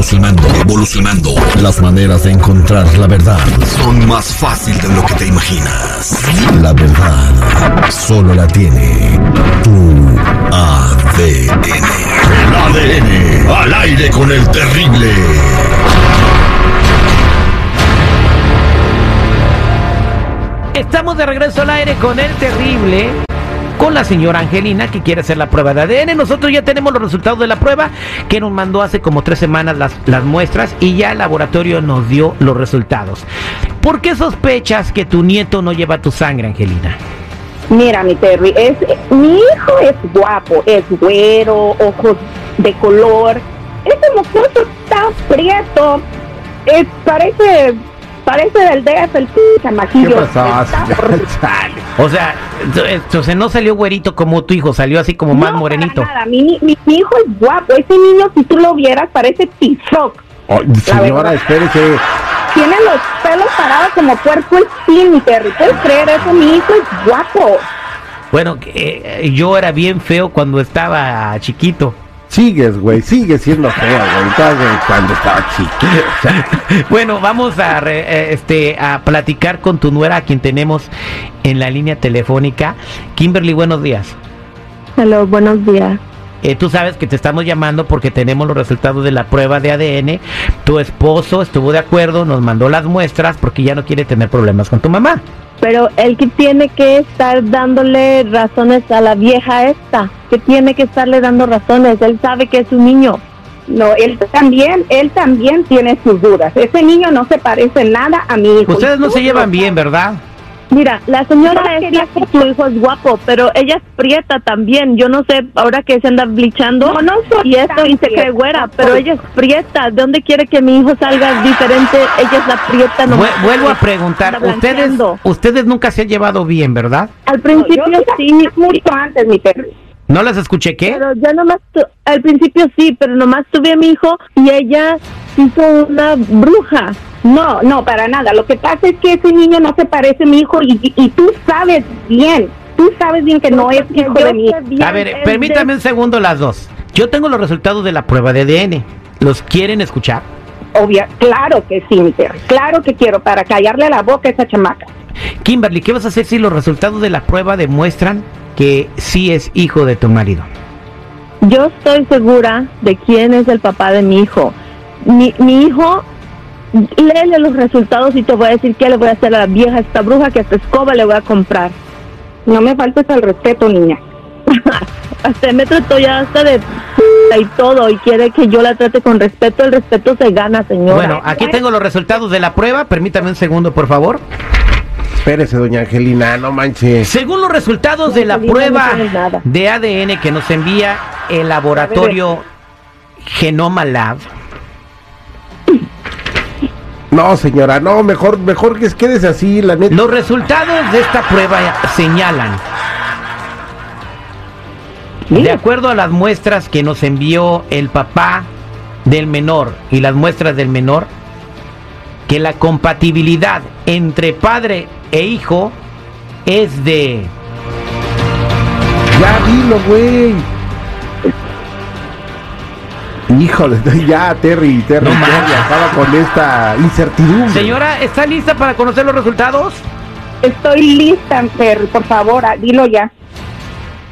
evolucionando, evolucionando. Las maneras de encontrar la verdad son más fácil de lo que te imaginas. La verdad solo la tiene tu ADN. El ADN al aire con el terrible. Estamos de regreso al aire con el terrible, con la señora Angelina que quiere hacer la prueba de ADN. Nosotros ya tenemos los resultados de la prueba que nos mandó hace como tres semanas las, las muestras y ya el laboratorio nos dio los resultados. ¿Por qué sospechas que tu nieto no lleva tu sangre, Angelina? Mira, mi Terry, es, mi hijo es guapo, es güero, ojos de color, ese mocoso está prieto, es, parece, parece del DF el p- chamaquillo. O sea, ento- entonces no salió güerito como tu hijo, salió así como más No, morenito. para nada, Mi, mi, mi hijo es guapo, ese niño si tú lo vieras parece tizoc. Oh, señora, espérese. Tiene los pelos parados como mi Terry. ¿Puedes creer eso? Mi hijo es guapo. Bueno, que, eh, yo era bien feo cuando estaba chiquito. Sigues, güey, sigue siendo fea, güey. Cuando estaba chiquito. o sea, Bueno, vamos a re- eh, este a platicar con tu nuera a quien tenemos en la línea telefónica. Kimberly, buenos días. Hello, buenos días. Eh, tú sabes que te estamos llamando porque tenemos los resultados de la prueba de ADN. Tu esposo estuvo de acuerdo, nos mandó las muestras porque ya no quiere tener problemas con tu mamá. Pero él que tiene que estar dándole razones a la vieja esta, que tiene que estarle dando razones, él sabe que es un niño. No, él también, él también tiene sus dudas. Ese niño no se parece nada a mi hijo. Ustedes no se llevan bien. ¿verdad? Mira, la señora No, es que su hijo es guapo, pero ella es prieta también. Yo no sé, ahora que se anda blichando No, y esto y se cree güera, pero ella es prieta. ¿De dónde quiere que mi hijo salga diferente? Ella es la prieta. No Vue- vuelvo a preguntar, ustedes ustedes nunca se han llevado bien, ¿verdad? Al No, principio yo sí, mucho antes, mi Terry. ¿No las escuché qué? Pero ya nomás, tu- al principio sí, pero nomás tuve a mi hijo y ella hizo una bruja. No, no, para nada. Lo que pasa es que ese niño no se parece a mi hijo y, tú sabes bien, tú sabes bien que no es hijo de bien, A ver, permítame de- un segundo las dos. Yo tengo los resultados de la prueba de ADN. ¿Los quieren escuchar? Obvia, claro que sí, mi. Claro que quiero, para callarle la boca a esa chamaca. Kimberly, ¿qué vas a hacer si los resultados de la prueba demuestran que sí es hijo de tu marido? Yo estoy segura de quién es el papá de mi hijo. Mi, mi hijo, léele los resultados y te voy a decir qué le voy a hacer a la vieja esta bruja que hasta escoba le voy a comprar. No me faltes al respeto, niña. Hasta me trató ya hasta de p- y todo y quiere que yo la trate con respeto. El respeto se gana, señora. Bueno, aquí tengo los resultados de la prueba. Permítame un segundo, por favor. espérese, doña Angelina, no manches. Según los resultados de la Angelina, prueba no de ADN que nos envía el laboratorio Genoma Lab, No, señora, no, mejor, mejor que quédese así, la neta. los resultados de esta prueba señalan, de acuerdo a las muestras que nos envió el papá del menor y las muestras del menor, que la compatibilidad entre padre e hijo es de Ya dilo, güey. Híjole, ya, Terry, Terry, No manches. acaba con esta incertidumbre. Señora, ¿está lista para conocer los resultados? Estoy lista, Terry, por favor, ah, dilo ya.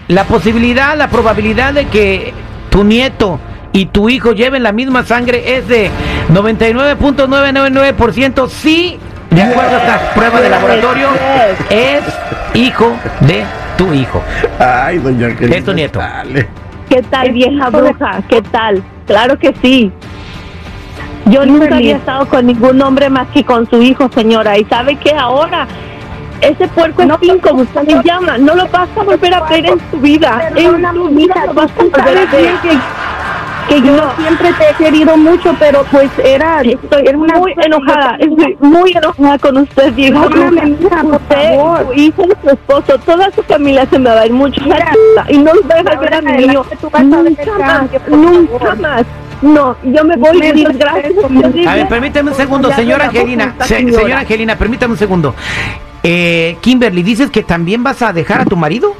La posibilidad, la probabilidad de que tu nieto y tu hijo lleven la misma sangre es de 99.999% sí, de acuerdo a esta prueba de laboratorio, es hijo de tu hijo. Ay, doña Angelina. Es tu nieto. dale. ¿Qué tal, vieja bruja? ¿Qué tal? Claro que sí. Yo nunca feliz. había estado con ningún hombre más que con su hijo, señora. ¿Y sabe qué? Ahora, ese puerco No, espín, como usted le no. llama, no lo vas a volver a ver en tu vida. En tu mija, vida lo vas a volver a ver. Que, yo siempre te he querido mucho, pero pues era, Estoy era una muy enojada, estoy muy enojada con usted, vieja Perdóname, mija, por Usted, favor. su hijo y su esposo, toda su familia se me va a ir mucho Mira, y no los voy a dejar ver a mi niño. a Nunca más, nunca favor. más. No, yo me voy, mil das gracias. A ver, permíteme un segundo, señora Angelina, se- señora Angelina, permítame un segundo. Eh, Kimberly, ¿dices que también vas a dejar a tu marido?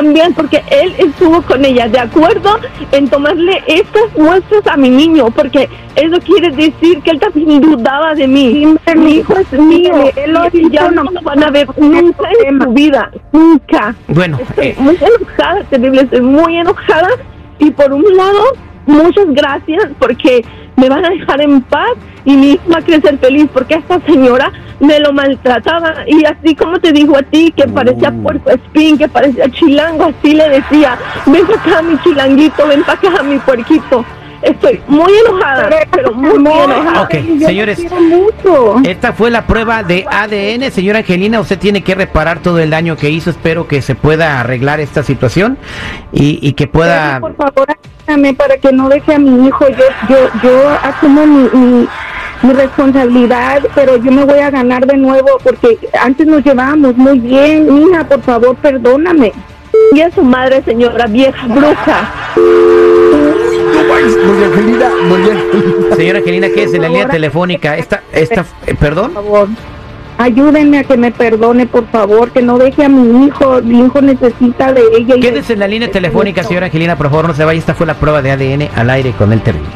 También, porque él estuvo con ella de acuerdo en tomarle estas muestras a mi niño, porque eso quiere decir que él también dudaba de mí. mi hijo es mío, él lo y ya no lo van a ver nunca en su vida, nunca. Bueno, Estoy eh, muy enojada, terrible, estoy muy enojada y por un lado, muchas gracias porque me van a dejar en paz y mi hijo va a crecer feliz porque esta señora me lo maltrataba y así como te digo a ti que parecía puerco espín, que parecía chilango, así le decía, ven acá mi chilanguito, ven para acá mi puerquito. Estoy muy enojada, pero muy, muy enojada. Ok, señores. Mucho. Esta fue la prueba de ADN, señora Angelina. Usted tiene que reparar todo el daño que hizo. Espero que se pueda arreglar esta situación y, y que pueda. Por favor, ayúdame para que no deje a mi hijo. Yo, yo, yo asumo mi, mi, mi responsabilidad, pero yo me voy a ganar de nuevo porque antes nos llevábamos muy bien. Hija, por favor, perdóname. Y es su madre, señora vieja bruja. Doña Angelina, doña Angelina. Señora Angelina, ¿qué es en la línea telefónica? Esta, esta, eh, perdón. Por favor. Ayúdenme a que me perdone, por favor, que no deje a mi hijo. Mi hijo necesita de ella. y Quédese en la línea telefónica, señora Angelina, por favor, no se vaya. Esta fue la prueba de ADN al aire con el terrible.